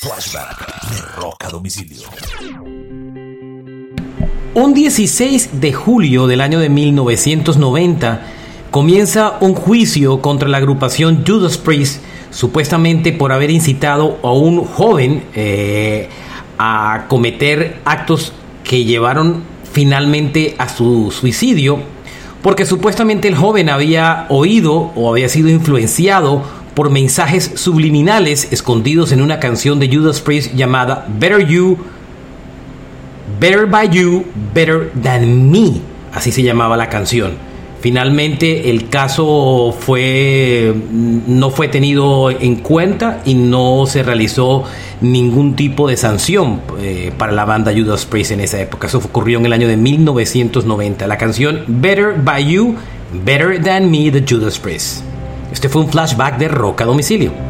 Flashback de Rock a Domicilio. Un 16 de julio del año de 1990 comienza un juicio contra la agrupación Judas Priest, supuestamente por haber incitado a un joven eh, a cometer actos que llevaron finalmente a su suicidio, porque supuestamente el joven había oído o había sido influenciado por mensajes subliminales escondidos en una canción de Judas Priest llamada Better You Better by You, Better Than Me, así se llamaba la canción. Finalmente el caso fue no fue tenido en cuenta y no se realizó ningún tipo de sanción eh, para la banda Judas Priest en esa época. Eso ocurrió en el año de 1990. La canción Better by You, Better Than Me de Judas Priest. Este fue un flashback de Rock a domicilio.